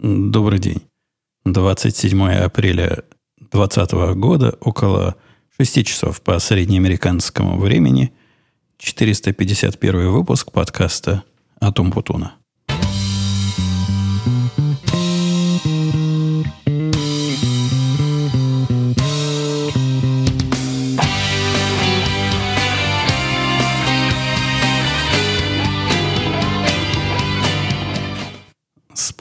Добрый день. 27 апреля 2020 года, около 6 часов по среднеамериканскому времени, 451 выпуск подкаста «Атум Путуна».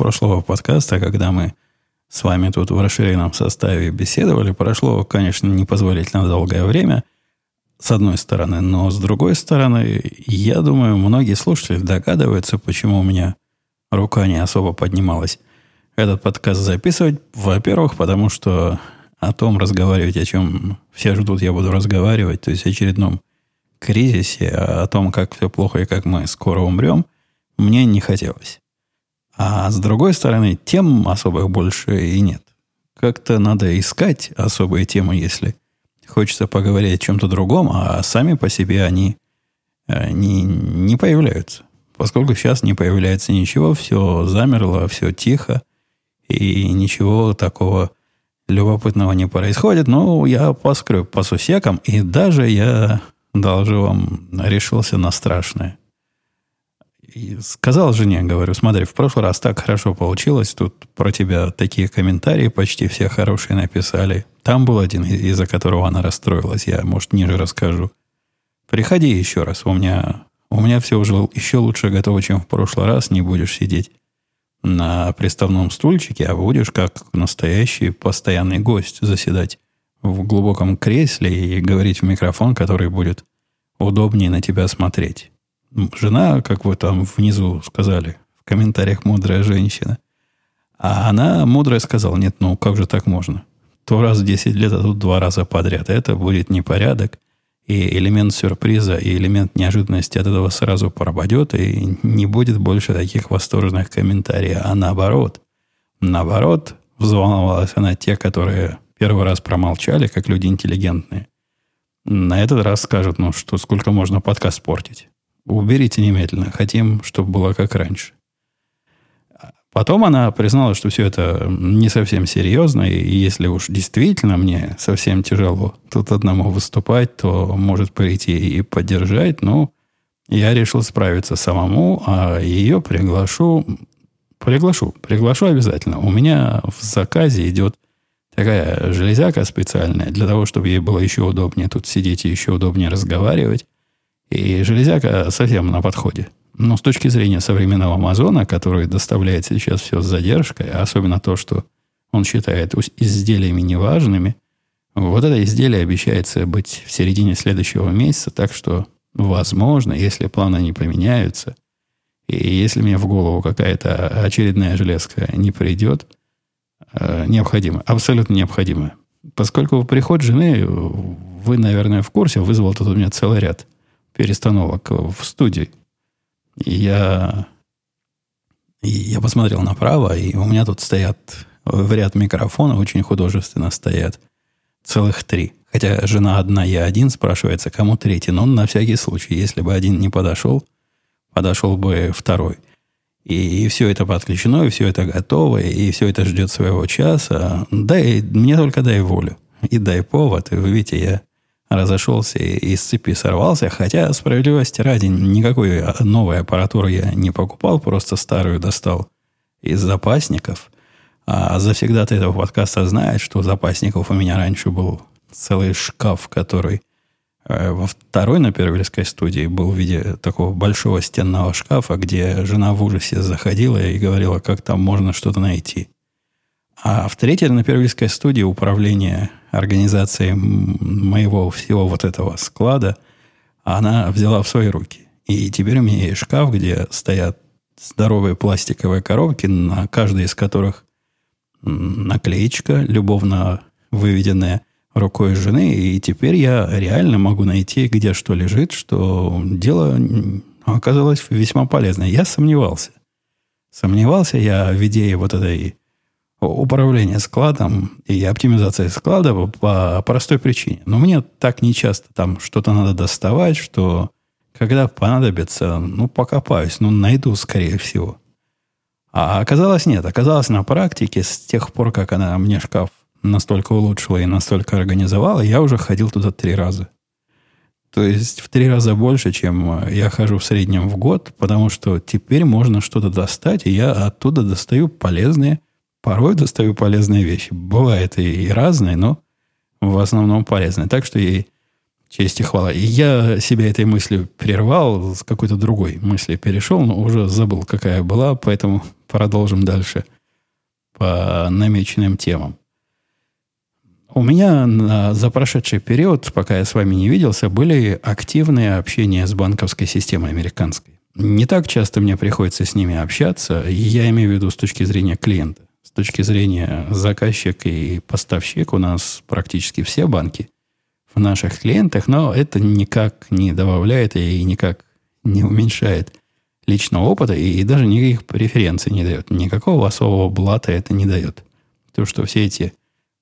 Прошлого подкаста, когда мы с вами тут в расширенном составе беседовали, прошло, конечно, непозволительно долгое время, с одной стороны, но с другой стороны, я думаю, многие слушатели догадываются, почему у меня рука не особо поднималась этот подкаст записывать. Во-первых, потому что о том разговаривать, о чем все ждут, я буду разговаривать, то есть о очередном кризисе, о том, как все плохо и как мы скоро умрем, мне не хотелось. А с другой стороны, тем особых больше и нет. Как-то надо искать особые темы, если хочется поговорить о чем-то другом, а сами по себе они э, не, появляются. Поскольку сейчас не появляется ничего, все замерло, все тихо, и ничего такого любопытного не происходит. Но я поскреб по сусекам, и даже я, должу вам, решился на страшное – и сказал жене, говорю, смотри, в прошлый раз так хорошо получилось, тут про тебя такие комментарии почти все хорошие написали. Там был один, из-за которого она расстроилась, я, может, ниже расскажу. Приходи еще раз, у меня, у меня все уже еще лучше готово, чем в прошлый раз, не будешь сидеть на приставном стульчике, а будешь как настоящий постоянный гость заседать в глубоком кресле и говорить в микрофон, который будет удобнее на тебя смотреть жена, как вы там внизу сказали, в комментариях мудрая женщина. А она мудрая сказала, нет, ну как же так можно? То раз в 10 лет, а тут два раза подряд. Это будет непорядок. И элемент сюрприза, и элемент неожиданности от этого сразу пропадет, и не будет больше таких восторженных комментариев. А наоборот, наоборот, взволновалась она те, которые первый раз промолчали, как люди интеллигентные. На этот раз скажут, ну что, сколько можно подкаст портить. Уберите немедленно. Хотим, чтобы было как раньше. Потом она признала, что все это не совсем серьезно, и если уж действительно мне совсем тяжело тут одному выступать, то может прийти и поддержать, но я решил справиться самому, а ее приглашу, приглашу, приглашу обязательно. У меня в заказе идет такая железяка специальная для того, чтобы ей было еще удобнее тут сидеть и еще удобнее разговаривать. И железяка совсем на подходе. Но с точки зрения современного Амазона, который доставляет сейчас все с задержкой, а особенно то, что он считает изделиями неважными, вот это изделие обещается быть в середине следующего месяца, так что, возможно, если планы не поменяются, и если мне в голову какая-то очередная железка не придет, э, необходимо, абсолютно необходимо. Поскольку приход жены, вы, наверное, в курсе, вызвал тут у меня целый ряд перестановок в студии. И я, и я посмотрел направо, и у меня тут стоят в ряд микрофона, очень художественно стоят. Целых три. Хотя жена одна, я один, спрашивается, кому третий. Но на всякий случай, если бы один не подошел, подошел бы второй. И, и все это подключено, и все это готово, и все это ждет своего часа. Дай, мне только дай волю. И дай повод. И вы видите, я разошелся и из цепи сорвался. Хотя, справедливости ради, никакой новой аппаратуры я не покупал, просто старую достал из запасников. А завсегда-то этого подкаста знает, что запасников у меня раньше был целый шкаф, который э, во второй на Первильской студии был в виде такого большого стенного шкафа, где жена в ужасе заходила и говорила, как там можно что-то найти. А в третьей на Первильской студии управление организацией моего всего вот этого склада она взяла в свои руки. И теперь у меня есть шкаф, где стоят здоровые пластиковые коробки, на каждой из которых наклеечка, любовно выведенная рукой жены. И теперь я реально могу найти, где что лежит, что дело оказалось весьма полезное. Я сомневался. Сомневался я в идее вот этой управления складом и оптимизация склада по простой причине. Но мне так нечасто там что-то надо доставать, что когда понадобится, ну, покопаюсь, ну, найду, скорее всего. А оказалось нет. Оказалось на практике, с тех пор, как она мне шкаф настолько улучшила и настолько организовала, я уже ходил туда три раза. То есть в три раза больше, чем я хожу в среднем в год, потому что теперь можно что-то достать, и я оттуда достаю полезные, порой достаю полезные вещи. Бывает и разные, но в основном полезные. Так что ей честь и хвала. И я себя этой мыслью прервал, с какой-то другой мысли перешел, но уже забыл, какая была, поэтому продолжим дальше по намеченным темам. У меня на, за прошедший период, пока я с вами не виделся, были активные общения с банковской системой американской. Не так часто мне приходится с ними общаться, я имею в виду с точки зрения клиента. С точки зрения заказчик и поставщик у нас практически все банки в наших клиентах, но это никак не добавляет и никак не уменьшает личного опыта и, и даже никаких преференций не дает. Никакого особого блата это не дает. То, что все эти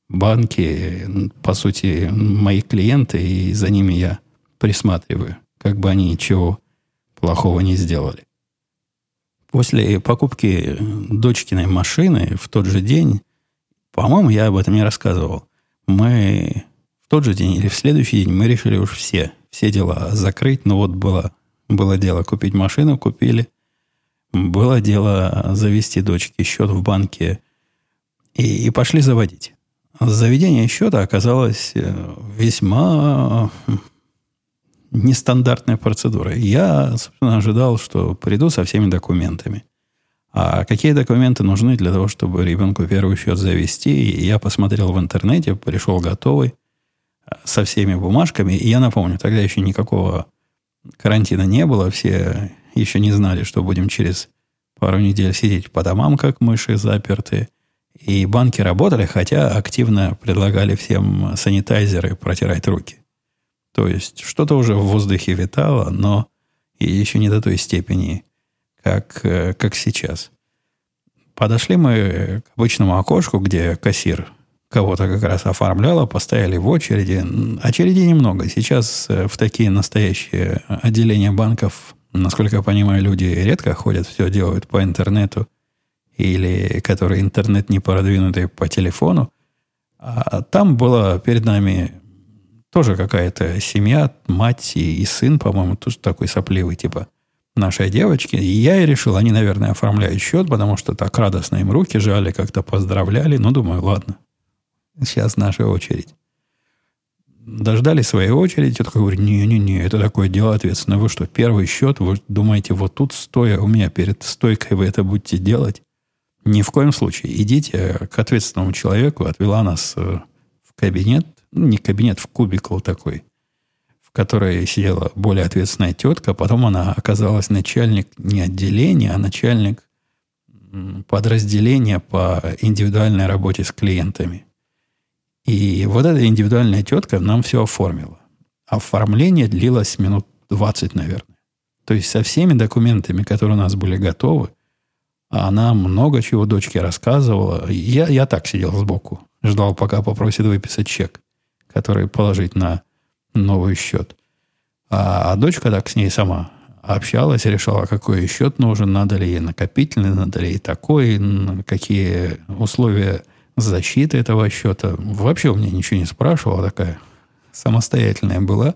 банки, по сути, мои клиенты, и за ними я присматриваю, как бы они ничего плохого не сделали. После покупки дочкиной машины в тот же день, по-моему, я об этом не рассказывал, мы в тот же день или в следующий день мы решили уж все, все дела закрыть. Ну вот было, было дело купить машину, купили. Было дело завести дочке счет в банке и, и пошли заводить. Заведение счета оказалось э, весьма нестандартной процедурой. Я, собственно, ожидал, что приду со всеми документами. А какие документы нужны для того, чтобы ребенку первый счет завести? И я посмотрел в интернете, пришел готовый э, со всеми бумажками. И я напомню, тогда еще никакого карантина не было. Все еще не знали, что будем через пару недель сидеть по домам, как мыши запертые. И банки работали, хотя активно предлагали всем санитайзеры протирать руки. То есть что-то уже в воздухе витало, но еще не до той степени, как, э, как сейчас. Подошли мы к обычному окошку, где кассир кого-то как раз оформляла, постояли в очереди. Очередей немного. Сейчас э, в такие настоящие отделения банков, насколько я понимаю, люди редко ходят, все делают по интернету или который интернет не продвинутый по телефону. А там была перед нами тоже какая-то семья, мать и, и сын, по-моему, тоже такой сопливый, типа нашей девочки. И я и решил, они, наверное, оформляют счет, потому что так радостно им руки жали, как-то поздравляли. Ну, думаю, ладно, сейчас наша очередь. Дождали своей очереди, тетка говорит, не-не-не, это такое дело ответственное. Вы что, первый счет, вы думаете, вот тут стоя у меня перед стойкой вы это будете делать? Ни в коем случае. Идите к ответственному человеку. Отвела нас э, в кабинет. Ну, не кабинет, в кубикл такой, в которой сидела более ответственная тетка. Потом она оказалась начальник не отделения, а начальник подразделения по индивидуальной работе с клиентами. И вот эта индивидуальная тетка нам все оформила. Оформление длилось минут 20, наверное. То есть со всеми документами, которые у нас были готовы, она много чего дочке рассказывала. Я, я так сидел сбоку. Ждал, пока попросит выписать чек, который положить на новый счет. А, а дочка так с ней сама общалась, решала, какой счет нужен, надо ли ей накопительный, надо ли ей такой, какие условия защиты этого счета. Вообще у меня ничего не спрашивала, такая самостоятельная была.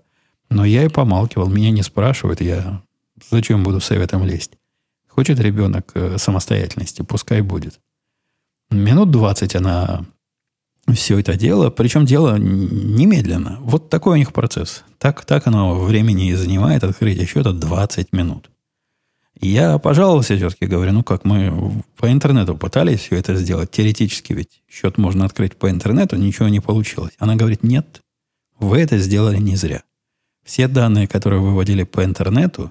Но я и помалкивал, меня не спрашивают, я зачем буду советом лезть. Хочет ребенок э, самостоятельности, пускай будет. Минут 20 она все это дело, причем дело немедленно. Вот такой у них процесс. Так, так оно времени и занимает открытие счета 20 минут. Я пожаловался тетке, говорю, ну как мы по интернету пытались все это сделать, теоретически ведь счет можно открыть по интернету, ничего не получилось. Она говорит, нет, вы это сделали не зря. Все данные, которые выводили по интернету,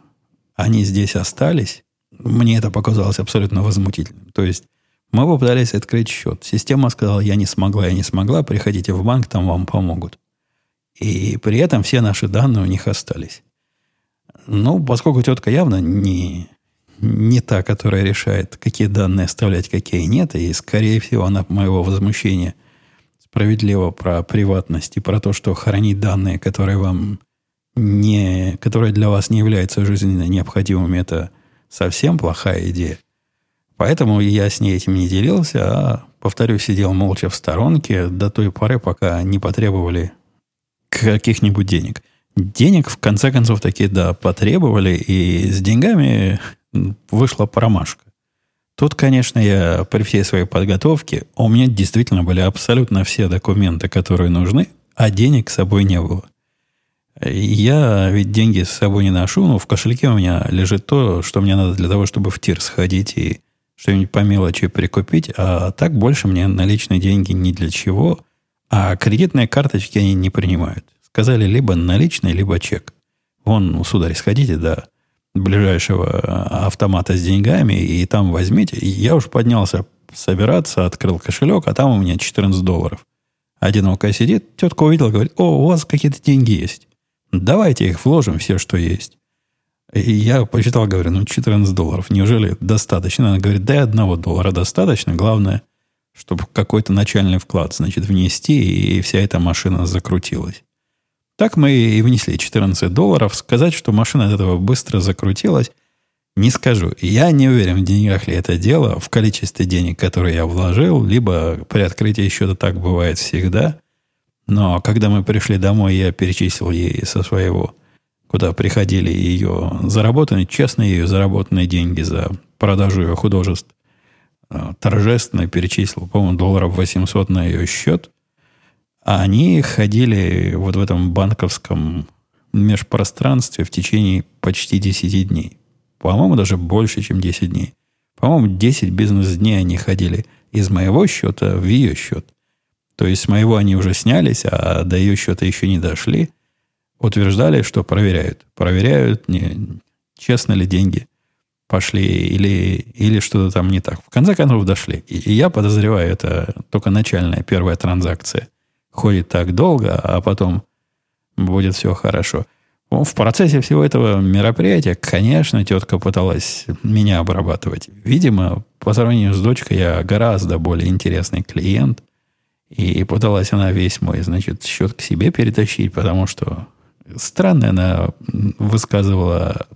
они здесь остались, мне это показалось абсолютно возмутительным. То есть мы попытались открыть счет. Система сказала, я не смогла, я не смогла, приходите в банк, там вам помогут. И при этом все наши данные у них остались. Ну, поскольку тетка явно не, не та, которая решает, какие данные оставлять, какие нет, и, скорее всего, она моего возмущения справедливо про приватность и про то, что хранить данные, которые вам не, которые для вас не являются жизненно необходимыми, это совсем плохая идея. Поэтому я с ней этим не делился, а, повторю, сидел молча в сторонке до той поры, пока не потребовали каких-нибудь денег. Денег, в конце концов, таки, да, потребовали, и с деньгами вышла промашка. Тут, конечно, я при всей своей подготовке, у меня действительно были абсолютно все документы, которые нужны, а денег с собой не было. Я ведь деньги с собой не ношу, но в кошельке у меня лежит то, что мне надо для того, чтобы в тир сходить и что-нибудь по мелочи прикупить, а так больше мне наличные деньги ни для чего, а кредитные карточки они не принимают. Сказали либо наличный, либо чек. Вон, сударь, сходите до ближайшего автомата с деньгами и там возьмите. Я уж поднялся собираться, открыл кошелек, а там у меня 14 долларов. Одиноко сидит, тетка увидела, говорит, о, у вас какие-то деньги есть. Давайте их вложим, все, что есть. И я посчитал, говорю, ну 14 долларов, неужели достаточно? Она говорит, да и одного доллара достаточно, главное, чтобы какой-то начальный вклад, значит, внести, и вся эта машина закрутилась. Так мы и внесли 14 долларов. Сказать, что машина от этого быстро закрутилась, не скажу. Я не уверен, в деньгах ли это дело, в количестве денег, которые я вложил, либо при открытии счета так бывает всегда. Но когда мы пришли домой, я перечислил ей со своего, куда приходили ее заработанные, честные ее заработанные деньги за продажу ее художеств, э, торжественно перечислил, по-моему, долларов 800 на ее счет. А они ходили вот в этом банковском межпространстве в течение почти 10 дней. По-моему, даже больше, чем 10 дней. По-моему, 10 бизнес-дней они ходили из моего счета в ее счет. То есть с моего они уже снялись, а до ее счета еще не дошли. Утверждали, что проверяют. Проверяют, не, честно ли деньги пошли или, или что-то там не так. В конце концов дошли. И, и я подозреваю, это только начальная первая транзакция – ходит так долго, а потом будет все хорошо. В процессе всего этого мероприятия, конечно, тетка пыталась меня обрабатывать. Видимо, по сравнению с дочкой я гораздо более интересный клиент. И пыталась она весь мой, значит, счет к себе перетащить, потому что странно она высказывала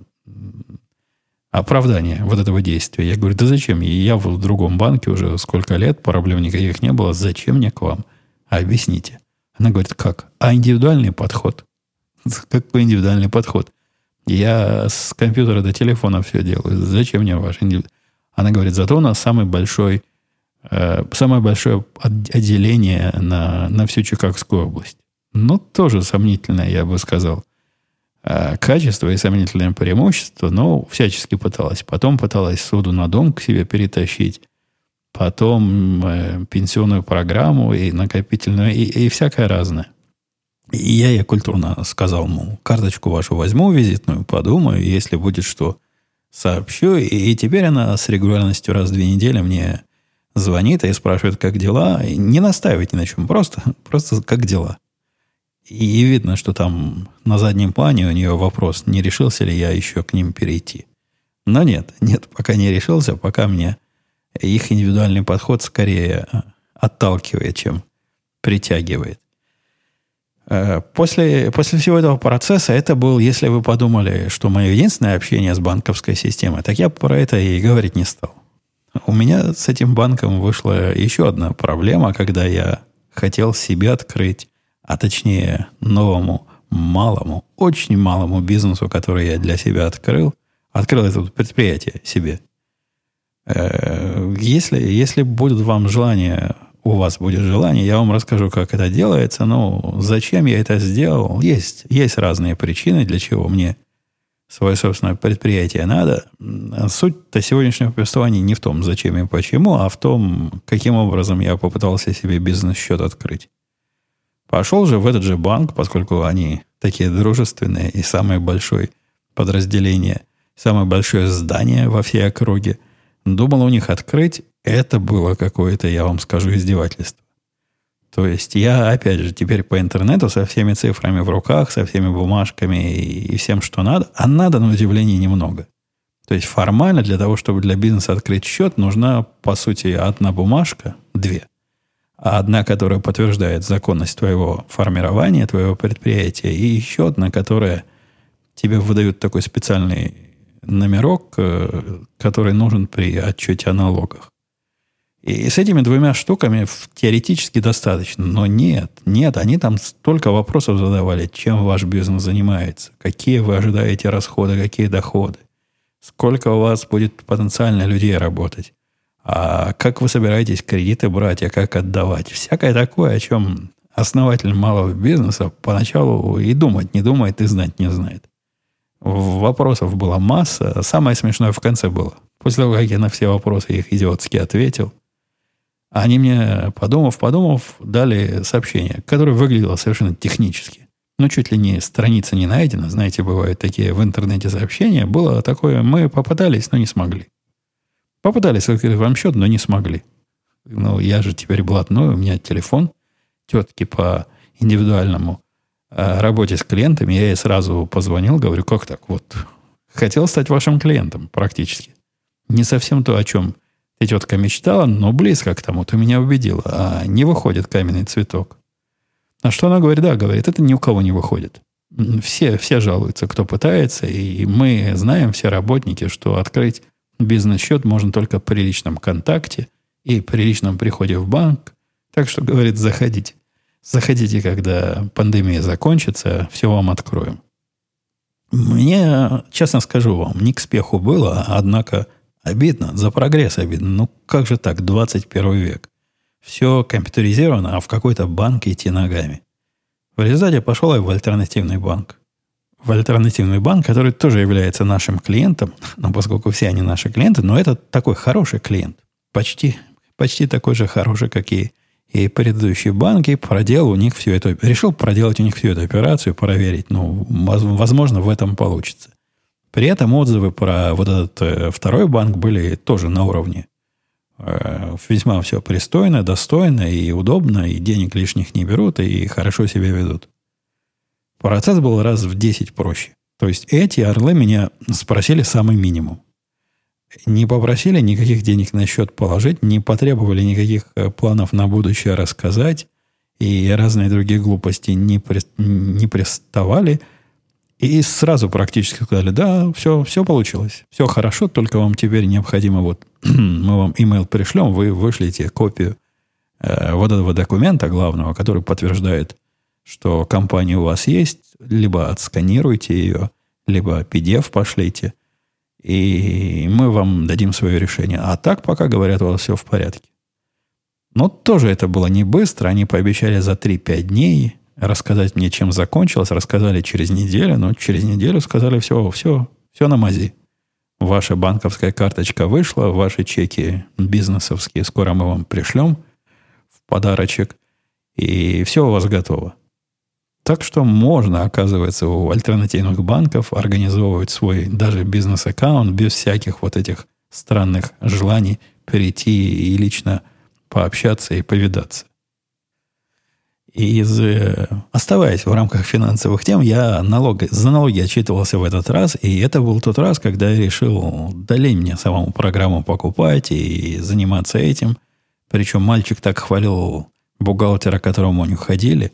оправдание вот этого действия. Я говорю, да зачем? Я в другом банке уже сколько лет, проблем никаких не было. Зачем мне к вам? А объясните. Она говорит, как? А индивидуальный подход? Какой индивидуальный подход? Я с компьютера до телефона все делаю. Зачем мне ваш индивидуальный? Она говорит, зато у нас самый большой, э, самое большое отделение на, на всю Чикагскую область. Ну, тоже сомнительное, я бы сказал. Э, качество и сомнительное преимущество, но всячески пыталась. Потом пыталась суду на дом к себе перетащить потом э, пенсионную программу и накопительную, и, и всякое разное. И я ей культурно сказал, мол, карточку вашу возьму визитную, подумаю, если будет что, сообщу. И, и теперь она с регулярностью раз в две недели мне звонит и спрашивает, как дела. И не настаивайте на чем, просто, просто как дела. И видно, что там на заднем плане у нее вопрос, не решился ли я еще к ним перейти. Но нет, нет, пока не решился, пока мне их индивидуальный подход скорее э, отталкивает, чем притягивает. Э, после, после всего этого процесса это был, если вы подумали, что мое единственное общение с банковской системой, так я про это и говорить не стал. У меня с этим банком вышла еще одна проблема, когда я хотел себе открыть, а точнее новому, малому, очень малому бизнесу, который я для себя открыл, открыл это предприятие себе – Э, если, если будет вам желание, у вас будет желание, я вам расскажу, как это делается. Но зачем я это сделал? Есть, есть разные причины, для чего мне свое собственное предприятие надо. Суть-то сегодняшнего повествования не в том, зачем и почему, а в том, каким образом я попытался себе бизнес-счет открыть. Пошел же в этот же банк, поскольку они такие дружественные и самое большое подразделение, самое большое здание во всей округе – Думал у них открыть, это было какое-то, я вам скажу, издевательство. То есть я, опять же, теперь по интернету со всеми цифрами в руках, со всеми бумажками и, и всем, что надо, а надо, на удивление, немного. То есть формально для того, чтобы для бизнеса открыть счет, нужна, по сути, одна бумажка, две. А одна, которая подтверждает законность твоего формирования, твоего предприятия, и еще одна, которая тебе выдают такой специальный номерок, э, который нужен при отчете о налогах. И с этими двумя штуками теоретически достаточно. Но нет, нет, они там столько вопросов задавали, чем ваш бизнес занимается, какие вы ожидаете расходы, какие доходы, сколько у вас будет потенциально людей работать, а как вы собираетесь кредиты брать, а как отдавать. Всякое такое, о чем основатель малого бизнеса поначалу и думать не думает, и знать не знает. Вопросов была масса. Самое смешное в конце было. После того, как я на все вопросы их идиотски ответил – они мне, подумав, подумав, дали сообщение, которое выглядело совершенно технически. Ну, чуть ли не страница не найдена. Знаете, бывают такие в интернете сообщения. Было такое, мы попытались, но не смогли. Попытались открыть вам счет, но не смогли. Ну, я же теперь блатной, у меня телефон тетки по индивидуальному э, работе с клиентами. Я ей сразу позвонил, говорю, как так? Вот, хотел стать вашим клиентом практически. Не совсем то, о чем и тетка мечтала, но близко к тому, ты меня убедила. А не выходит каменный цветок. А что она говорит? Да, говорит, это ни у кого не выходит. Все, все жалуются, кто пытается, и мы знаем, все работники, что открыть бизнес-счет можно только при личном контакте и при личном приходе в банк. Так что, говорит, заходите. Заходите, когда пандемия закончится, все вам откроем. Мне, честно скажу вам, не к спеху было, однако Обидно, за прогресс обидно. Ну как же так, 21 век? Все компьютеризировано, а в какой-то банк идти ногами. В результате пошел я в альтернативный банк. В альтернативный банк, который тоже является нашим клиентом, ну, поскольку все они наши клиенты, но это такой хороший клиент. Почти, почти такой же хороший, как и, и предыдущие банки. Проделал у них всю эту... Решил проделать у них всю эту операцию, проверить. Ну, возможно, в этом получится. При этом отзывы про вот этот э, второй банк были тоже на уровне. Э, весьма все пристойно, достойно и удобно, и денег лишних не берут, и хорошо себя ведут. Процесс был раз в 10 проще. То есть эти орлы меня спросили самый минимум. Не попросили никаких денег на счет положить, не потребовали никаких э, планов на будущее рассказать, и разные другие глупости не, при, не приставали – и сразу практически сказали, да, все, все получилось. Все хорошо, только вам теперь необходимо, вот мы вам email пришлем, вы вышлите копию э, вот этого документа главного, который подтверждает, что компания у вас есть, либо отсканируйте ее, либо PDF пошлите, и мы вам дадим свое решение. А так пока говорят, у вас все в порядке. Но тоже это было не быстро. Они пообещали за 3-5 дней рассказать мне, чем закончилось. Рассказали через неделю, но через неделю сказали, все, все, все на мази. Ваша банковская карточка вышла, ваши чеки бизнесовские скоро мы вам пришлем в подарочек, и все у вас готово. Так что можно, оказывается, у альтернативных банков организовывать свой даже бизнес-аккаунт без всяких вот этих странных желаний перейти и лично пообщаться и повидаться. Из, э, оставаясь в рамках финансовых тем, я налог, за налоги отчитывался в этот раз, и это был тот раз, когда я решил, да мне самому программу покупать и заниматься этим. Причем мальчик так хвалил бухгалтера, к которому они ходили,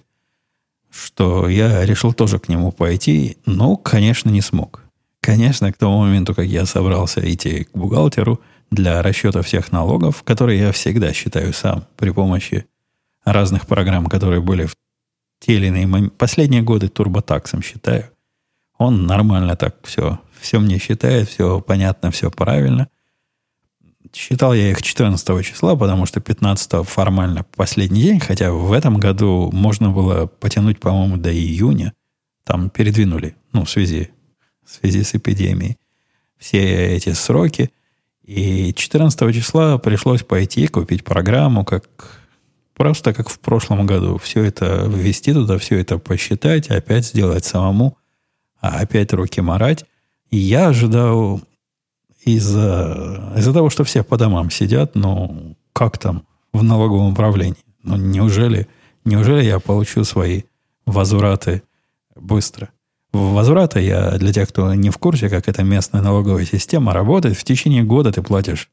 что я решил тоже к нему пойти, но, конечно, не смог. Конечно, к тому моменту, как я собрался идти к бухгалтеру для расчета всех налогов, которые я всегда считаю сам при помощи разных программ, которые были в те или иные моменты. Последние годы турботаксом считаю. Он нормально так все, все мне считает, все понятно, все правильно. Считал я их 14 числа, потому что 15 формально последний день, хотя в этом году можно было потянуть, по-моему, до июня. Там передвинули, ну, в связи, в связи с эпидемией, все эти сроки. И 14 числа пришлось пойти купить программу, как Просто как в прошлом году. Все это ввести туда, все это посчитать, опять сделать самому, а опять руки морать. И я ожидал из-за из того, что все по домам сидят, ну, как там в налоговом управлении? Ну, неужели, неужели я получу свои возвраты быстро? Возвраты я, для тех, кто не в курсе, как эта местная налоговая система работает, в течение года ты платишь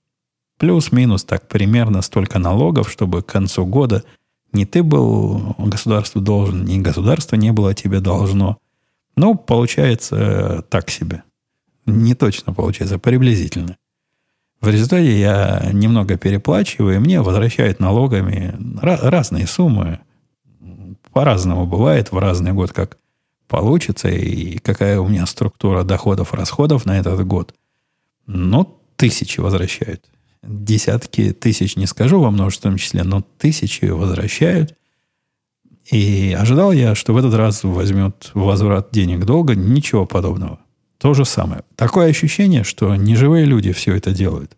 Плюс-минус так примерно столько налогов, чтобы к концу года не ты был государству должен, ни государство не было тебе должно. Ну, получается так себе. Не точно получается, приблизительно. В результате я немного переплачиваю, и мне возвращают налогами разные суммы. По-разному бывает в разный год, как получится, и какая у меня структура доходов, расходов на этот год. Ну, тысячи возвращают. Десятки тысяч не скажу во множественном числе, но тысячи возвращают. И ожидал я, что в этот раз возьмет возврат денег долго. Ничего подобного. То же самое. Такое ощущение, что неживые люди все это делают.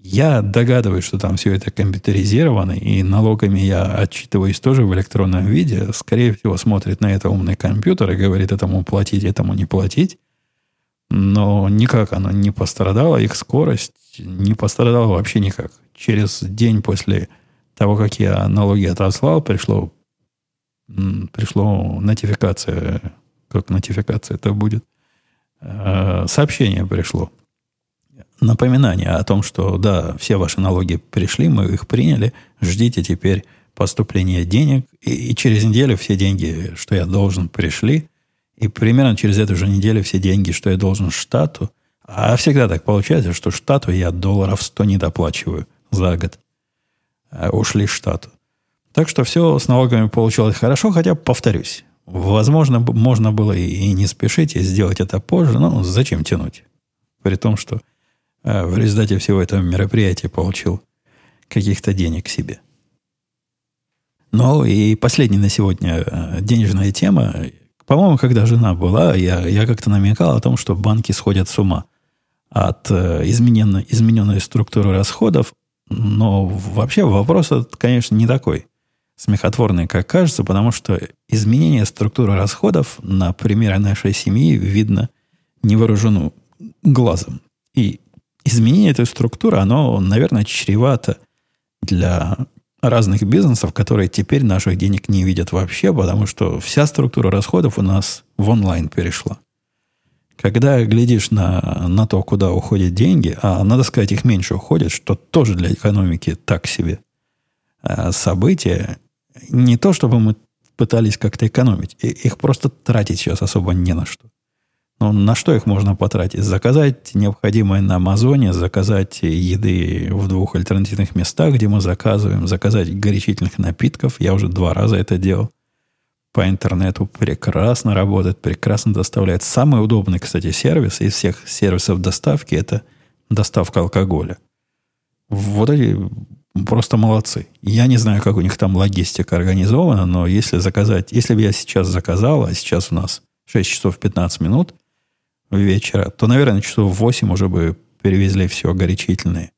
Я догадываюсь, что там все это компьютеризировано, и налогами я отчитываюсь тоже в электронном виде. Скорее всего, смотрит на это умный компьютер и говорит этому платить, этому не платить. Но никак оно не пострадало, их скорость не пострадала вообще никак. Через день после того, как я налоги отослал, пришло, пришло нотификация, как нотификация это будет, э, сообщение пришло напоминание о том, что да, все ваши налоги пришли, мы их приняли, ждите теперь поступления денег, и, и через неделю все деньги, что я должен, пришли, и примерно через эту же неделю все деньги, что я должен штату, а всегда так получается, что штату я долларов 100 не доплачиваю за год. А ушли штату. Так что все с налогами получилось хорошо, хотя, повторюсь, возможно, можно было и не спешить, и сделать это позже, но зачем тянуть? При том, что а в результате всего этого мероприятия получил каких-то денег себе. Ну и последняя на сегодня э, денежная тема. По-моему, когда жена была, я, я как-то намекал о том, что банки сходят с ума от э, измененной, измененной структуры расходов. Но вообще вопрос конечно, не такой смехотворный, как кажется, потому что изменение структуры расходов на примере нашей семьи видно невооруженным глазом. И изменение этой структуры, оно, наверное, чревато для разных бизнесов, которые теперь наших денег не видят вообще, потому что вся структура расходов у нас в онлайн перешла. Когда глядишь на, на то, куда уходят деньги, а надо сказать, их меньше уходит, что тоже для экономики так себе а событие, не то чтобы мы пытались как-то экономить, их просто тратить сейчас особо не на что. Ну, на что их можно потратить? Заказать необходимое на Амазоне, заказать еды в двух альтернативных местах, где мы заказываем, заказать горячительных напитков. Я уже два раза это делал. По интернету прекрасно работает, прекрасно доставляет. Самый удобный, кстати, сервис из всех сервисов доставки – это доставка алкоголя. Вот эти просто молодцы. Я не знаю, как у них там логистика организована, но если заказать, если бы я сейчас заказал, а сейчас у нас 6 часов 15 минут – вечера, то, наверное, часов в 8 уже бы перевезли все горячительное.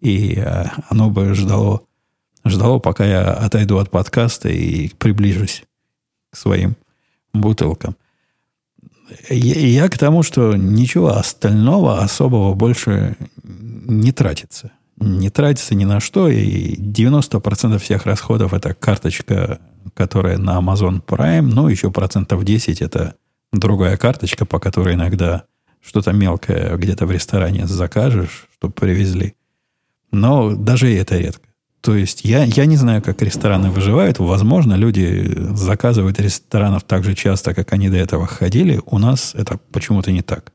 И э, оно бы ждало, ждало, пока я отойду от подкаста и приближусь к своим бутылкам. Я к тому, что ничего остального особого больше не тратится. Не тратится ни на что, и 90% всех расходов это карточка, которая на Amazon Prime, ну, еще процентов 10 это другая карточка, по которой иногда что-то мелкое где-то в ресторане закажешь, чтобы привезли. Но даже и это редко. То есть я, я не знаю, как рестораны выживают. Возможно, люди заказывают ресторанов так же часто, как они до этого ходили. У нас это почему-то не так.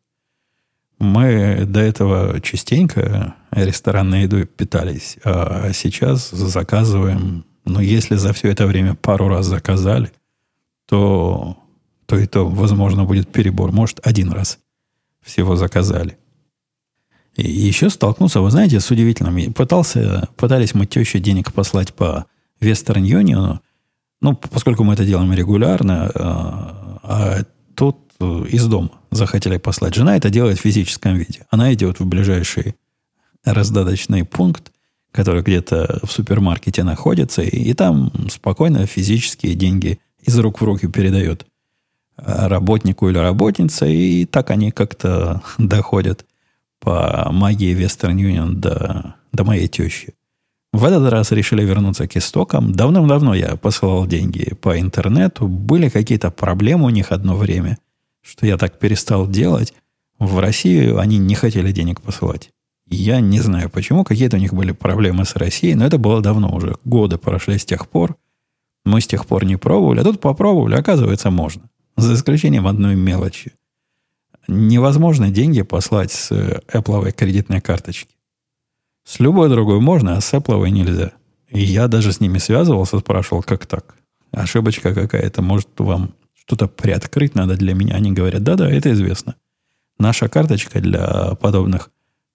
Мы до этого частенько ресторанной едой питались, а сейчас заказываем, ну, если за все это время пару раз заказали, то то и то, возможно, будет перебор. Может, один раз всего заказали. И еще столкнулся, вы знаете, с удивительным. Пытался, пытались мы теще денег послать по Western Union, ну, поскольку мы это делаем регулярно, а, а тут из дома захотели послать. Жена это делает в физическом виде. Она идет в ближайший раздаточный пункт, который где-то в супермаркете находится, и, и там спокойно физические деньги из рук в руки передает работнику или работнице, и так они как-то доходят по магии Western Union до, до моей тещи. В этот раз решили вернуться к истокам. Давным-давно я посылал деньги по интернету. Были какие-то проблемы у них одно время, что я так перестал делать. В Россию они не хотели денег посылать. Я не знаю почему, какие-то у них были проблемы с Россией, но это было давно уже. Годы прошли с тех пор. Мы с тех пор не пробовали, а тут попробовали, оказывается, можно. За исключением одной мелочи. Невозможно деньги послать с Apple кредитной карточки. С любой другой можно, а с Apple нельзя. И я даже с ними связывался, спрашивал, как так? Ошибочка какая-то, может, вам что-то приоткрыть надо для меня. Они говорят, да-да, это известно. Наша карточка для подобных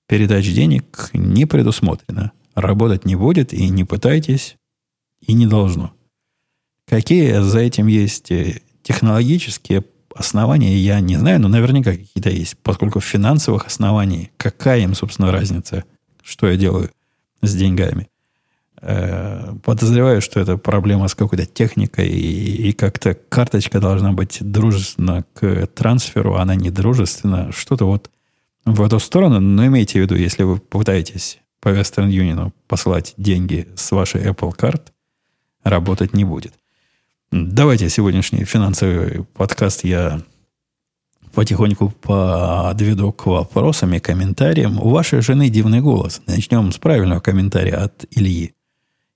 передач денег не предусмотрена. Работать не будет, и не пытайтесь, и не должно. Какие за этим есть э, технологические основания, я не знаю, но наверняка какие-то есть, поскольку финансовых оснований, какая им, собственно, разница, что я делаю с деньгами. Э, подозреваю, что это проблема с какой-то техникой, и, и как-то карточка должна быть дружественна к трансферу, она не дружественна. Что-то вот в эту сторону. Но имейте в виду, если вы попытаетесь по Western Union посылать деньги с вашей Apple карт, работать не будет. Давайте сегодняшний финансовый подкаст я потихоньку подведу к вопросам и комментариям. У вашей жены дивный голос. Начнем с правильного комментария от Ильи.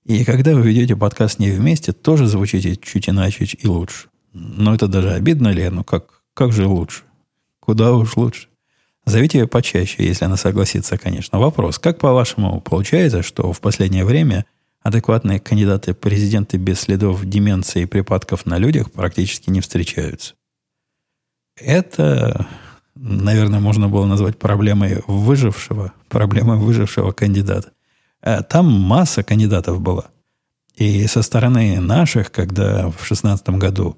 И когда вы ведете подкаст не вместе, тоже звучите чуть иначе и лучше. Но это даже обидно ли? Ну как, как же лучше? Куда уж лучше? Зовите ее почаще, если она согласится, конечно. Вопрос. Как, по-вашему, получается, что в последнее время адекватные кандидаты президенты без следов деменции и припадков на людях практически не встречаются? Это, наверное, можно было назвать проблемой выжившего, проблемой выжившего кандидата. Э, там масса кандидатов была. И со стороны наших, когда в 2016 году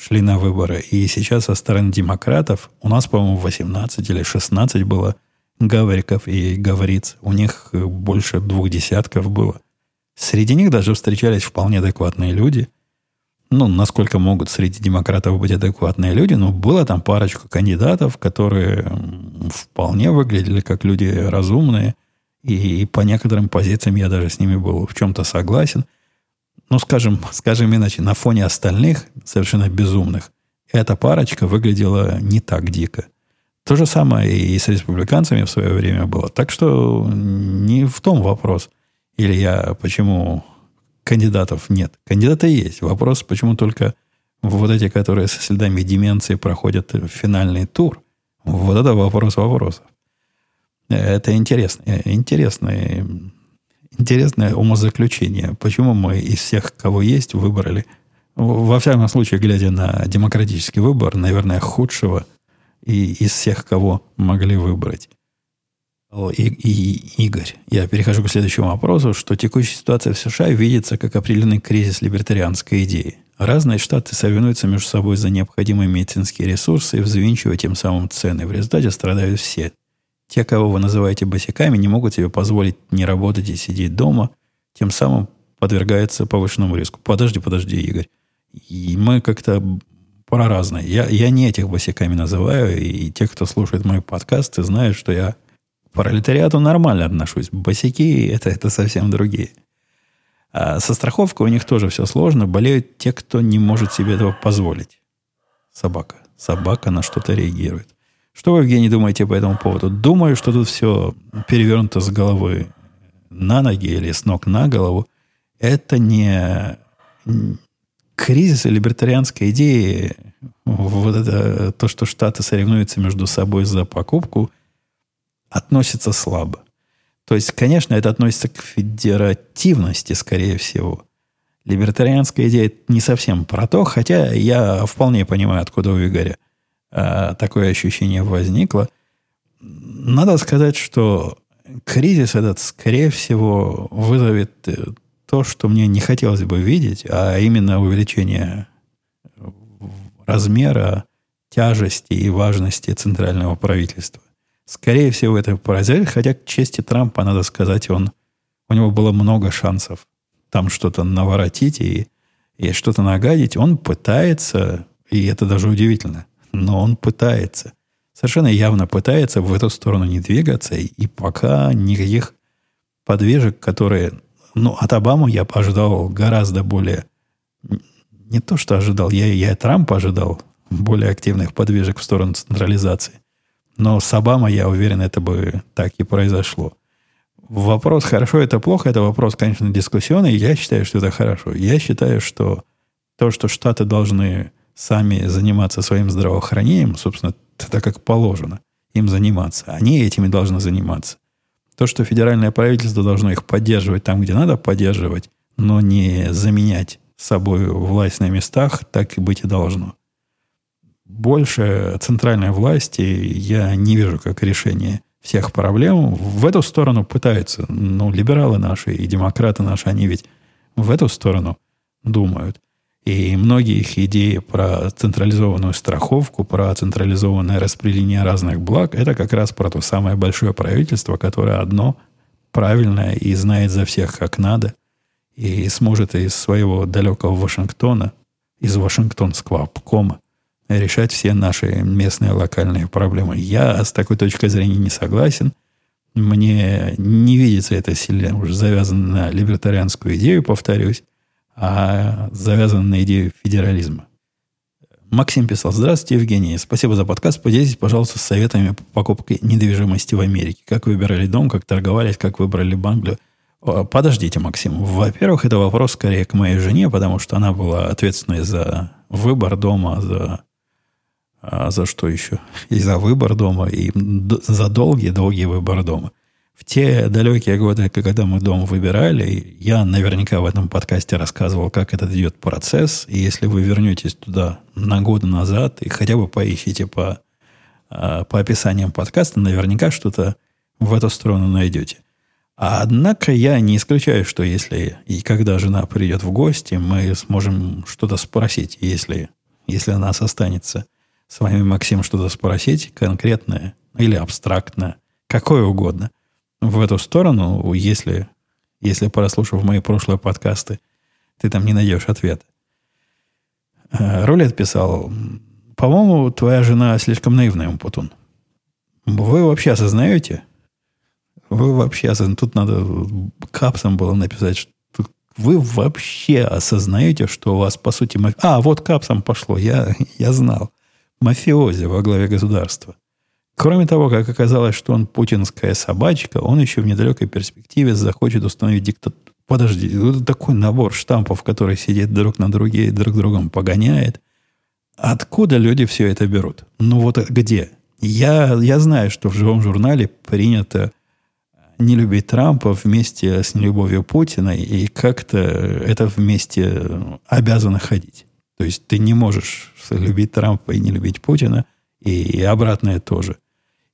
шли на выборы, и сейчас со стороны демократов, у нас, по-моему, 18 или 16 было гавриков и говориц. У них больше двух десятков было. Среди них даже встречались вполне адекватные люди. Ну, насколько могут среди демократов быть адекватные люди, но было там парочку кандидатов, которые вполне выглядели как люди разумные – и, по некоторым позициям я даже с ними был в чем-то согласен. Но, скажем, скажем иначе, на фоне остальных, совершенно безумных, эта парочка выглядела не так дико. То же самое и с республиканцами в свое время было. Так что не в том вопрос. Или я почему кандидатов нет. Кандидаты есть. Вопрос, почему только вот эти, которые со следами деменции проходят финальный тур. Вот это вопрос вопросов. Это интересное, интересное, интересное умозаключение. Почему мы из всех, кого есть, выбрали, во всяком случае, глядя на демократический выбор, наверное, худшего и из всех, кого могли выбрать. И, и Игорь, я перехожу к следующему вопросу, что текущая ситуация в США видится как определенный кризис либертарианской идеи. Разные штаты соревнуются между собой за необходимые медицинские ресурсы, взвинчивая тем самым цены. В результате страдают все. Те, кого вы называете босиками, не могут себе позволить не работать и сидеть дома, тем самым подвергаются повышенному риску. Подожди, подожди, Игорь. И мы как-то про разные. Я, я не этих босиками называю, и те, кто слушает мои подкасты, знают, что я к пролетариату нормально отношусь. Босики это, это совсем другие. А со страховкой у них тоже все сложно. Болеют те, кто не может себе этого позволить. Собака. Собака на что-то реагирует. Что вы, Евгений, думаете по этому поводу? Думаю, что тут все перевернуто с головы на ноги или с ног на голову. Это не кризис либертарианской идеи, вот это то, что Штаты соревнуются между собой за покупку, относится слабо. То есть, конечно, это относится к федеративности, скорее всего. Либертарианская идея не совсем про то, хотя я вполне понимаю, откуда у Игоря – такое ощущение возникло. Надо сказать, что кризис этот, скорее всего, вызовет э, то, что мне не хотелось бы видеть, а именно увеличение размера, тяжести и важности центрального правительства. Скорее всего, это произойдет, хотя к чести Трампа, надо сказать, он, у него было много шансов там что-то наворотить и, и что-то нагадить. Он пытается, и это даже удивительно, но он пытается. Совершенно явно пытается в эту сторону не двигаться, и пока никаких подвижек, которые... Ну, от Обамы я ожидал гораздо более... Не то, что ожидал, я, я Трампа ожидал более активных подвижек в сторону централизации. Но с Обамой, я уверен, это бы так и произошло. Вопрос, хорошо это плохо, это вопрос, конечно, дискуссионный. Я считаю, что это хорошо. Я считаю, что то, что Штаты должны сами заниматься своим здравоохранением, собственно, это как положено им заниматься. Они этими должны заниматься. То, что федеральное правительство должно их поддерживать там, где надо поддерживать, но не заменять собой власть на местах, так и быть и должно. Больше центральной власти я не вижу как решение всех проблем. В эту сторону пытаются, ну, либералы наши и демократы наши, они ведь в эту сторону думают. И многие их идеи про централизованную страховку, про централизованное распределение разных благ, это как раз про то самое большое правительство, которое одно правильное и знает за всех как надо, и сможет из своего далекого Вашингтона, из Вашингтонского обкома, решать все наши местные локальные проблемы. Я с такой точки зрения не согласен. Мне не видится это сильно уже завязано на либертарианскую идею, повторюсь а завязан на идею федерализма. Максим писал, здравствуйте, Евгений, спасибо за подкаст, поделитесь, пожалуйста, советами по покупке недвижимости в Америке. Как выбирали дом, как торговались, как выбрали банк Подождите, Максим. Во-первых, это вопрос скорее к моей жене, потому что она была ответственной за выбор дома, за, а за что еще? И за выбор дома, и за долгий-долгий выбор дома. В те далекие годы, когда мы дом выбирали, я наверняка в этом подкасте рассказывал, как этот идет процесс. И если вы вернетесь туда на год назад и хотя бы поищите по, а, по описаниям подкаста, наверняка что-то в эту сторону найдете. Однако я не исключаю, что если и когда жена придет в гости, мы сможем что-то спросить, если, если нас останется с вами, Максим, что-то спросить конкретное или абстрактное, какое угодно – в эту сторону, если, если прослушав мои прошлые подкасты, ты там не найдешь ответа. Э, Рулет писал, по-моему, твоя жена слишком наивная, Умпутун. Вы вообще осознаете? Вы вообще осознаете? Тут надо капсом было написать, что вы вообще осознаете, что у вас, по сути, мафи... А, вот капсом пошло, я, я знал. Мафиози во главе государства. Кроме того, как оказалось, что он путинская собачка, он еще в недалекой перспективе захочет установить диктатуру. Подожди, вот такой набор штампов, который сидит друг на друге и друг другом погоняет. Откуда люди все это берут? Ну вот где? Я, я знаю, что в живом журнале принято не любить Трампа вместе с нелюбовью Путина, и как-то это вместе обязано ходить. То есть ты не можешь любить Трампа и не любить Путина, и обратное тоже –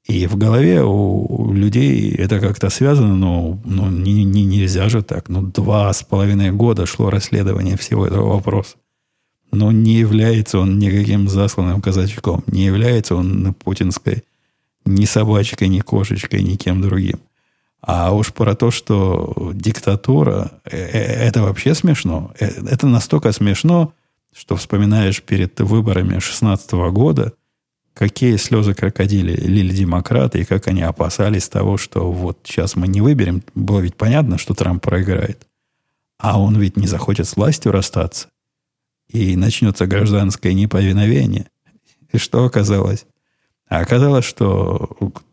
и в голове у людей это как-то связано, но ну, не, не, нельзя же так. Ну, два с половиной года шло расследование всего этого вопроса. Но не является он никаким засланным казачком. Не является он путинской ни собачкой, ни кошечкой, ни кем другим. А уж про то, что диктатура, э, э, это вообще смешно. Э, это настолько смешно, что вспоминаешь перед выборами 16 года – какие слезы крокодили лили демократы, и как они опасались того, что вот сейчас мы не выберем. Было ведь понятно, что Трамп проиграет. А он ведь не захочет с властью расстаться. И начнется гражданское неповиновение. И что оказалось? А оказалось, что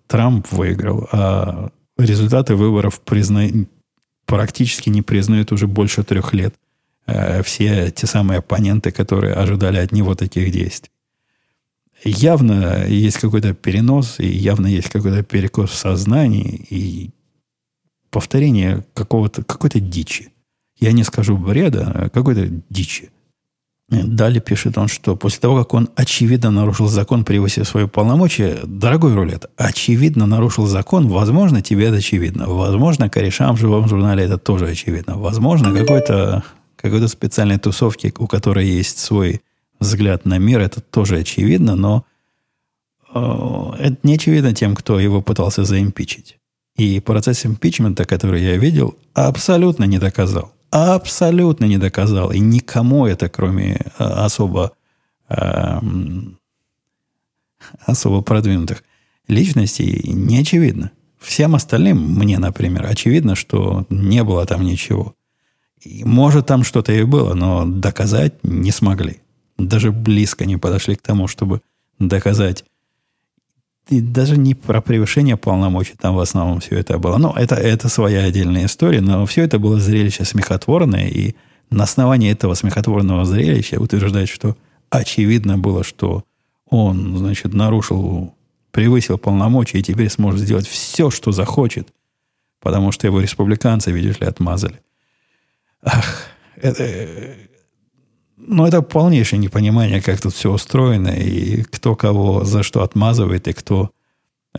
Трамп выиграл, а результаты выборов призна... практически не признают уже больше трех лет э, все те самые оппоненты, которые ожидали от него таких действий явно есть какой-то перенос, и явно есть какой-то перекос в сознании, и повторение какого-то, какой-то дичи. Я не скажу бреда, а какой-то дичи. Далее пишет он, что после того, как он очевидно нарушил закон, превысив свои полномочия, дорогой рулет, очевидно нарушил закон, возможно, тебе это очевидно. Возможно, корешам в живом журнале это тоже очевидно. Возможно, какой-то какой-то специальной тусовки, у которой есть свой взгляд на мир, это тоже очевидно, но э, это не очевидно тем, кто его пытался заимпичить. И процесс импичмента, который я видел, абсолютно не доказал. Абсолютно не доказал. И никому это, кроме э, особо, э, особо продвинутых личностей, не очевидно. Всем остальным, мне, например, очевидно, что не было там ничего. Может, там что-то и было, но доказать не смогли даже близко не подошли к тому, чтобы доказать. И даже не про превышение полномочий там в основном все это было. Ну, это, это своя отдельная история, но все это было зрелище смехотворное, и на основании этого смехотворного зрелища утверждать, что очевидно было, что он, значит, нарушил, превысил полномочия и теперь сможет сделать все, что захочет, потому что его республиканцы, видишь ли, отмазали. Ах, это, ну, это полнейшее непонимание, как тут все устроено, и кто кого за что отмазывает, и кто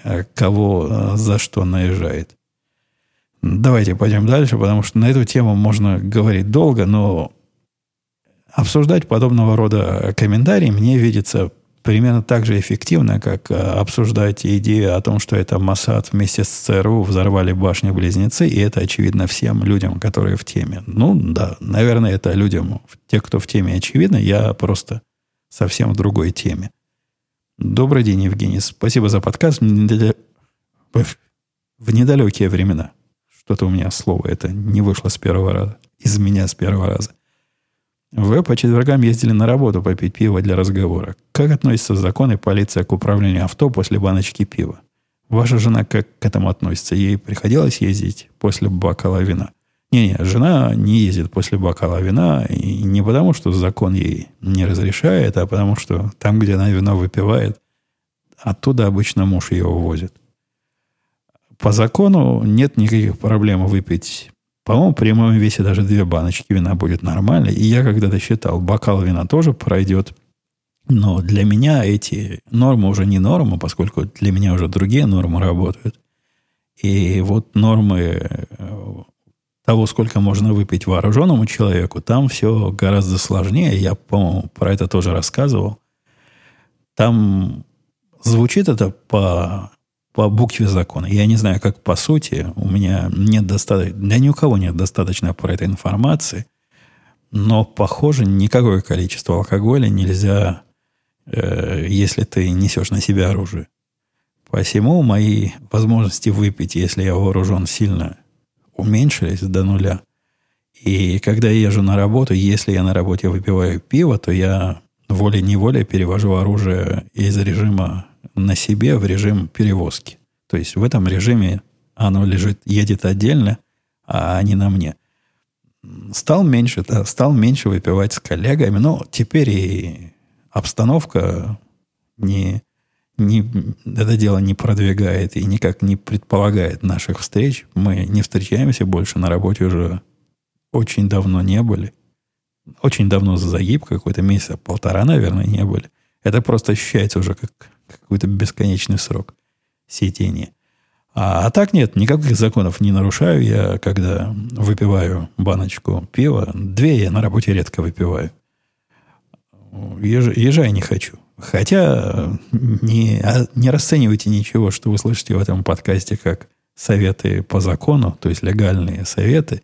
э, кого э, за что наезжает. Давайте пойдем дальше, потому что на эту тему можно говорить долго, но обсуждать подобного рода комментарии мне видится примерно так же эффективно, как э, обсуждать идею о том, что это Масад вместе с ЦРУ взорвали башни-близнецы, и это очевидно всем людям, которые в теме. Ну, да, наверное, это людям, те, кто в теме, очевидно. Я просто совсем в другой теме. Добрый день, Евгений. Спасибо за подкаст. В недалекие времена. Что-то у меня слово это не вышло с первого раза. Из меня с первого раза. Вы по четвергам ездили на работу попить пиво для разговора. Как относится закон и полиция к управлению авто после баночки пива? Ваша жена как к этому относится? Ей приходилось ездить после бокала вина? Не-не, жена не ездит после бокала вина, и не потому, что закон ей не разрешает, а потому, что там, где она вино выпивает, оттуда обычно муж ее увозит. По закону нет никаких проблем выпить по-моему, при моем весе даже две баночки вина будет нормально. И я когда-то считал, бокал вина тоже пройдет. Но для меня эти нормы уже не нормы, поскольку для меня уже другие нормы работают. И вот нормы э, того, сколько можно выпить вооруженному человеку, там все гораздо сложнее. Я, по-моему, про это тоже рассказывал. Там звучит это по по букве закона. Я не знаю, как по сути. У меня нет достаточно... Для ни у кого нет достаточно про этой информации. Но, похоже, никакое количество алкоголя нельзя, э, если ты несешь на себя оружие. Посему мои возможности выпить, если я вооружен сильно, уменьшились до нуля. И когда я езжу на работу, если я на работе выпиваю пиво, то я волей-неволей перевожу оружие из режима на себе в режим перевозки. То есть в этом режиме оно лежит, едет отдельно, а не на мне. Стал меньше, да, стал меньше выпивать с коллегами, но теперь и обстановка не, не, это дело не продвигает и никак не предполагает наших встреч. Мы не встречаемся больше на работе уже очень давно не были. Очень давно за загиб, какой-то месяца, полтора, наверное, не были. Это просто ощущается уже как какой-то бесконечный срок сидения. А, а так нет, никаких законов не нарушаю. Я, когда выпиваю баночку пива, две я на работе редко выпиваю. Еж, езжай не хочу. Хотя не, а, не расценивайте ничего, что вы слышите в этом подкасте, как советы по закону, то есть легальные советы,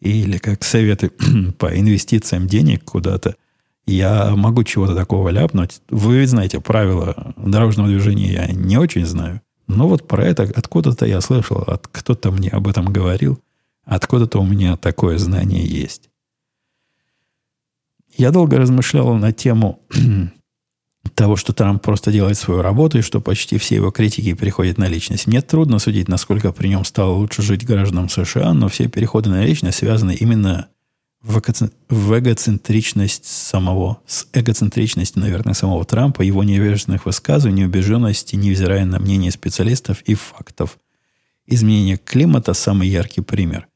или как советы по инвестициям денег куда-то – я могу чего-то такого ляпнуть. Вы ведь знаете, правила дорожного движения я не очень знаю. Но вот про это откуда-то я слышал, от кто-то мне об этом говорил, откуда-то у меня такое знание есть. Я долго размышлял на тему того, что Трамп просто делает свою работу и что почти все его критики переходят на личность. Мне трудно судить, насколько при нем стало лучше жить гражданам США, но все переходы на личность связаны именно в, в эгоцентричность самого, с эгоцентричностью, наверное, самого Трампа, его невежественных высказываний, убежденности, невзирая на мнение специалистов и фактов. Изменение климата – самый яркий пример.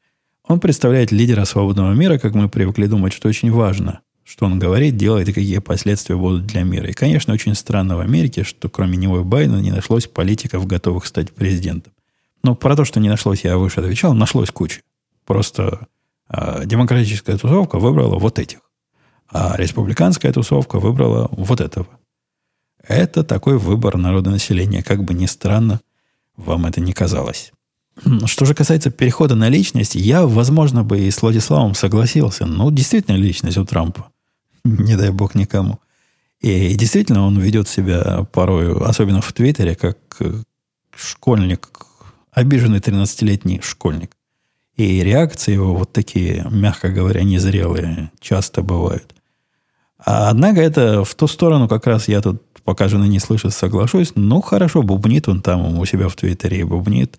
Он представляет лидера свободного мира, как мы привыкли думать, что очень важно, что он говорит, делает и какие последствия будут для мира. И, конечно, очень странно в Америке, что кроме него и Байдена не нашлось политиков, готовых стать президентом. Но про то, что не нашлось, я выше отвечал, нашлось куча. Просто демократическая тусовка выбрала вот этих. А республиканская тусовка выбрала вот этого. Это такой выбор народонаселения, как бы ни странно вам это не казалось. Что же касается перехода на личность, я, возможно, бы и с Владиславом согласился. Ну, действительно, личность у Трампа. Не дай бог никому. И действительно, он ведет себя порою, особенно в Твиттере, как школьник, обиженный 13-летний школьник. И реакции его вот такие, мягко говоря, незрелые часто бывают. А однако это в ту сторону как раз я тут, пока жена не слышит, соглашусь. Ну, хорошо, бубнит он там у себя в Твиттере и бубнит,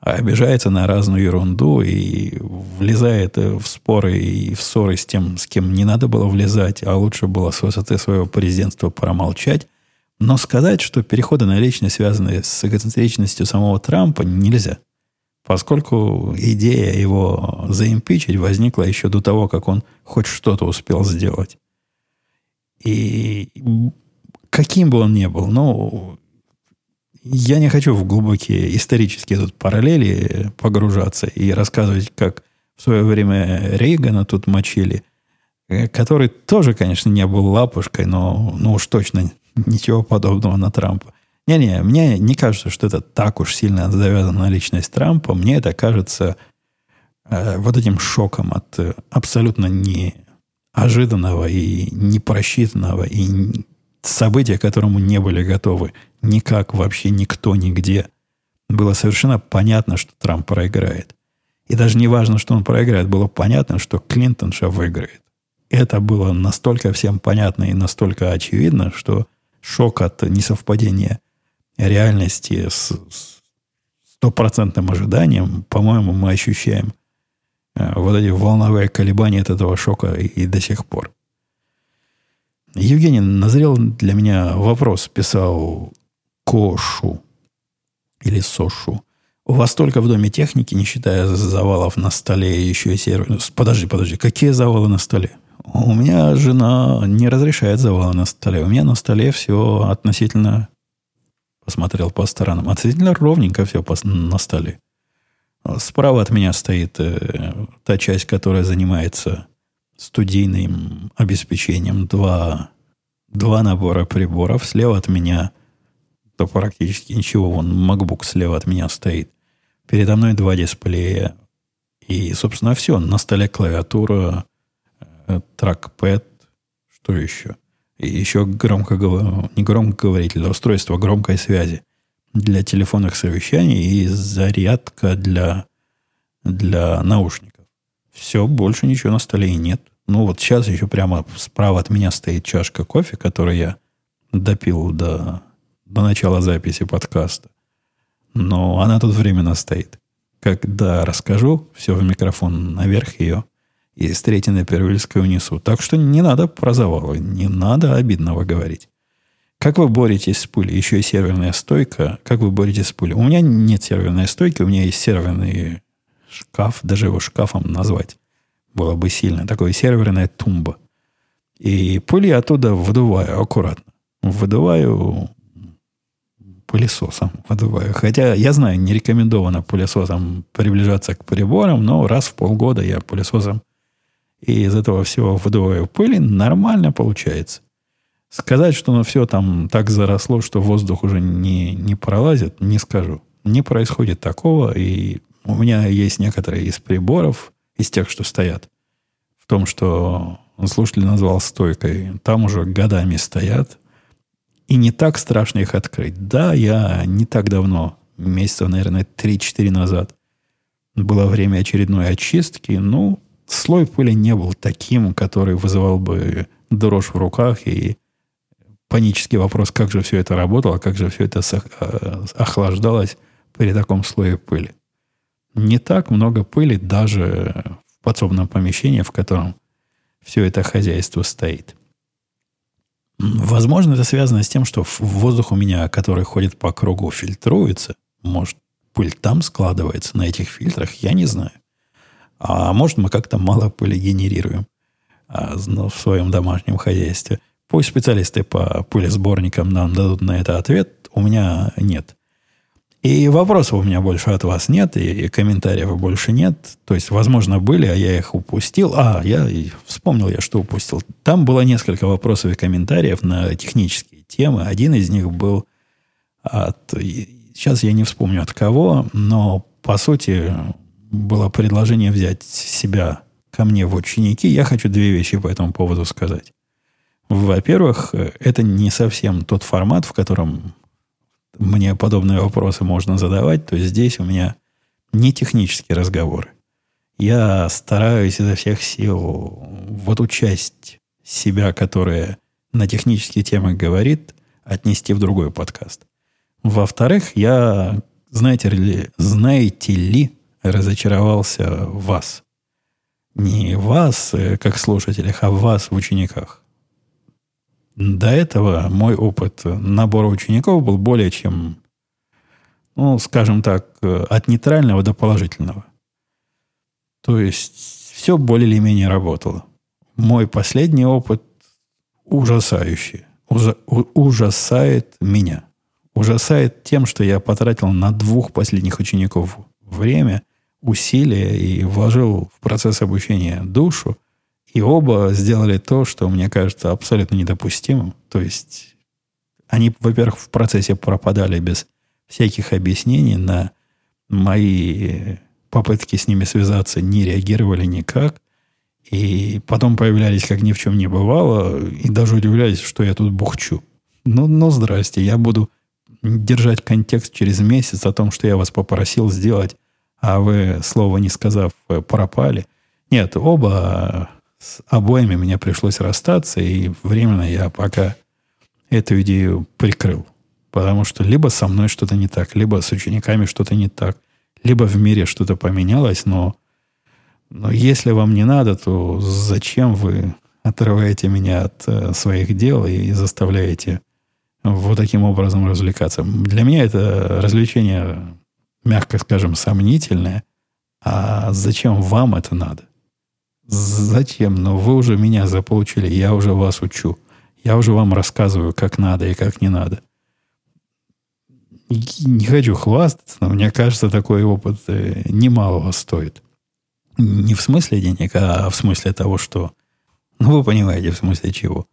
а обижается на разную ерунду и влезает в споры и в ссоры с тем, с кем не надо было влезать, а лучше было с высоты своего президентства промолчать. Но сказать, что переходы на личность связаны с эгоцентричностью самого Трампа, нельзя. Поскольку идея его заимпичить возникла еще до того, как он хоть что-то успел сделать. И каким бы он ни был, ну, я не хочу в глубокие исторические тут параллели погружаться и рассказывать, как в свое время Рейгана тут мочили, э, который тоже, конечно, не был лапушкой, но ну уж точно ничего подобного на Трампа. Не-не, мне не кажется, что это так уж сильно завязано на личность Трампа. Мне это кажется э, вот этим шоком от э, абсолютно неожиданного и непросчитанного и события, к которому не были готовы никак вообще никто нигде. Было совершенно понятно, что Трамп проиграет. И даже не важно, что он проиграет, было понятно, что Клинтонша выиграет. Это было настолько всем понятно и настолько очевидно, что шок от несовпадения реальности с стопроцентным ожиданием, по-моему, мы ощущаем э, вот эти волновые колебания от этого шока и, до сих пор. Евгений, назрел для меня вопрос, писал Кошу или Сошу. У вас только в доме техники, не считая завалов на столе, еще и сервер. Подожди, подожди, какие завалы на столе? У меня жена не разрешает завалы на столе. У меня на столе все относительно... Посмотрел по сторонам. Относительно ровненько все на столе. Справа от меня стоит э, та часть, которая занимается студийным обеспечением. Два, два набора приборов. Слева от меня то практически ничего. Вон MacBook слева от меня стоит. Передо мной два дисплея. И, собственно, все. На столе клавиатура, Э, тракпэд, что еще? И еще громко, не громкоговоритель, а устройство громкой связи для телефонных совещаний и зарядка для, для наушников. Все, больше ничего на столе и нет. Ну, вот сейчас еще прямо справа от меня стоит чашка кофе, которую я допил до, до начала записи подкаста. Но она тут временно стоит. Когда расскажу, все в микрофон наверх ее – и с третьей на Первильской унесу. Так что не надо про завалы, не надо обидного говорить. Как вы боретесь с пулей? Еще и серверная стойка. Как вы боретесь с пулей? У меня нет серверной стойки, у меня есть серверный шкаф, даже его шкафом назвать было бы сильно. Такое серверная тумба. И пули оттуда выдуваю аккуратно. Выдуваю пылесосом. Выдуваю. Хотя я знаю, не рекомендовано пылесосом приближаться к приборам, но раз в полгода я пылесосом и из этого всего выдуваю пыли, нормально получается. Сказать, что оно все там так заросло, что воздух уже не, не пролазит, не скажу. Не происходит такого, и у меня есть некоторые из приборов, из тех, что стоят, в том, что слушатель назвал стойкой, там уже годами стоят, и не так страшно их открыть. Да, я не так давно, месяцев, наверное, 3-4 назад, было время очередной очистки, ну, слой пыли не был таким, который вызывал бы дрожь в руках и панический вопрос, как же все это работало, как же все это э, охлаждалось при таком слое пыли. Не так много пыли даже в подсобном помещении, в котором все это хозяйство стоит. Возможно, это связано с тем, что воздух у меня, который ходит по кругу, фильтруется. Может, пыль там складывается на этих фильтрах, я не знаю. А может, мы как-то мало пыли генерируем а, в своем домашнем хозяйстве. Пусть специалисты по пылесборникам нам дадут на это ответ. У меня нет. И вопросов у меня больше от вас нет, и, и комментариев больше нет. То есть, возможно, были, а я их упустил. А, я вспомнил я, что упустил. Там было несколько вопросов и комментариев на технические темы. Один из них был от... Сейчас я не вспомню от кого, но, по сути, было предложение взять себя ко мне в ученики, я хочу две вещи по этому поводу сказать. Во-первых, это не совсем тот формат, в котором мне подобные вопросы можно задавать. То есть здесь у меня не технические разговоры. Я стараюсь изо всех сил в эту часть себя, которая на технические темы говорит, отнести в другой подкаст. Во-вторых, я, знаете ли, знаете ли, разочаровался в вас. Не вас, э, как слушателях, а в вас, в учениках. До этого мой опыт набора учеников был более чем, ну, скажем так, от нейтрального до положительного. То есть все более или менее работало. Мой последний опыт ужасающий. Ужа, ужасает меня. Ужасает тем, что я потратил на двух последних учеников время, усилия и вложил в процесс обучения душу. И оба сделали то, что мне кажется абсолютно недопустимым. То есть они, во-первых, в процессе пропадали без всяких объяснений на мои попытки с ними связаться, не реагировали никак. И потом появлялись, как ни в чем не бывало, и даже удивлялись, что я тут бухчу. Ну, ну, здрасте, я буду держать контекст через месяц о том, что я вас попросил сделать, а вы, слова не сказав, пропали. Нет, оба с обоими мне пришлось расстаться, и временно я пока эту идею прикрыл. Потому что либо со мной что-то не так, либо с учениками что-то не так, либо в мире что-то поменялось, но но если вам не надо, то зачем вы отрываете меня от э, своих дел и заставляете вот таким образом развлекаться? Для меня это развлечение, мягко скажем, сомнительное. А зачем вам это надо? Зачем? Но вы уже меня заполучили, я уже вас учу. Я уже вам рассказываю, как надо и как не надо. Не хочу хвастаться, но мне кажется, такой опыт э, немалого стоит. Не в смысле денег, а в смысле того, что... Ну, вы понимаете, в смысле чего.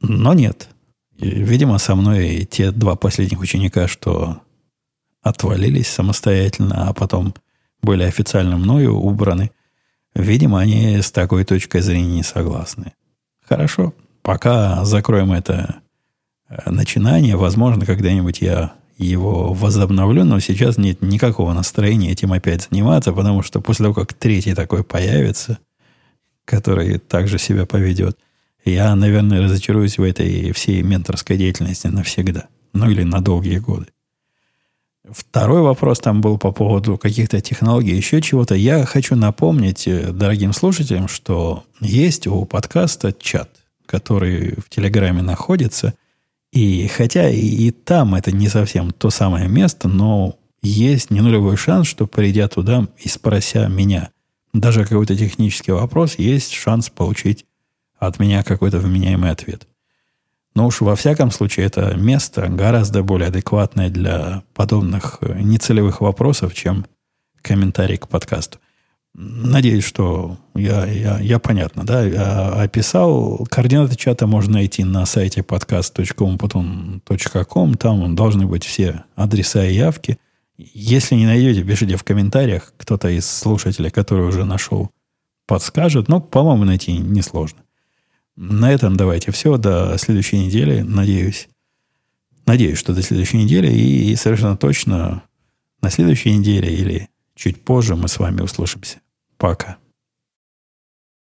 Но нет. Видимо, со мной те два последних ученика, что отвалились самостоятельно, а потом были официально мною убраны, видимо, они с такой точкой зрения не согласны. Хорошо, пока закроем это э, начинание, возможно, когда-нибудь я его возобновлю, но сейчас нет никакого настроения этим опять заниматься, потому что после того, как третий такой появится, который также себя поведет, я, наверное, разочаруюсь в этой всей менторской деятельности навсегда. Ну или на долгие годы. Второй вопрос там был по поводу каких-то технологий, еще чего-то. Я хочу напомнить э, дорогим слушателям, что есть у подкаста чат, который в Телеграме находится – и хотя и, и там это не совсем то самое место, но есть не нулевой шанс, что придя туда и спрося меня даже какой-то технический вопрос, есть шанс получить от меня какой-то вменяемый ответ. Но уж во всяком случае это место гораздо более адекватное для подобных э, нецелевых вопросов, чем комментарий к подкасту. Надеюсь, что я, я, я понятно, да, описал. Координаты чата можно найти на сайте podcast.com. Там должны быть все адреса и явки. Если не найдете, пишите в комментариях. Кто-то из слушателей, который уже нашел, подскажет. Но, по-моему, найти несложно. На этом давайте все. До следующей недели. Надеюсь. Надеюсь, что до следующей недели. И, совершенно точно на следующей неделе или чуть позже мы с вами услышимся. Пока.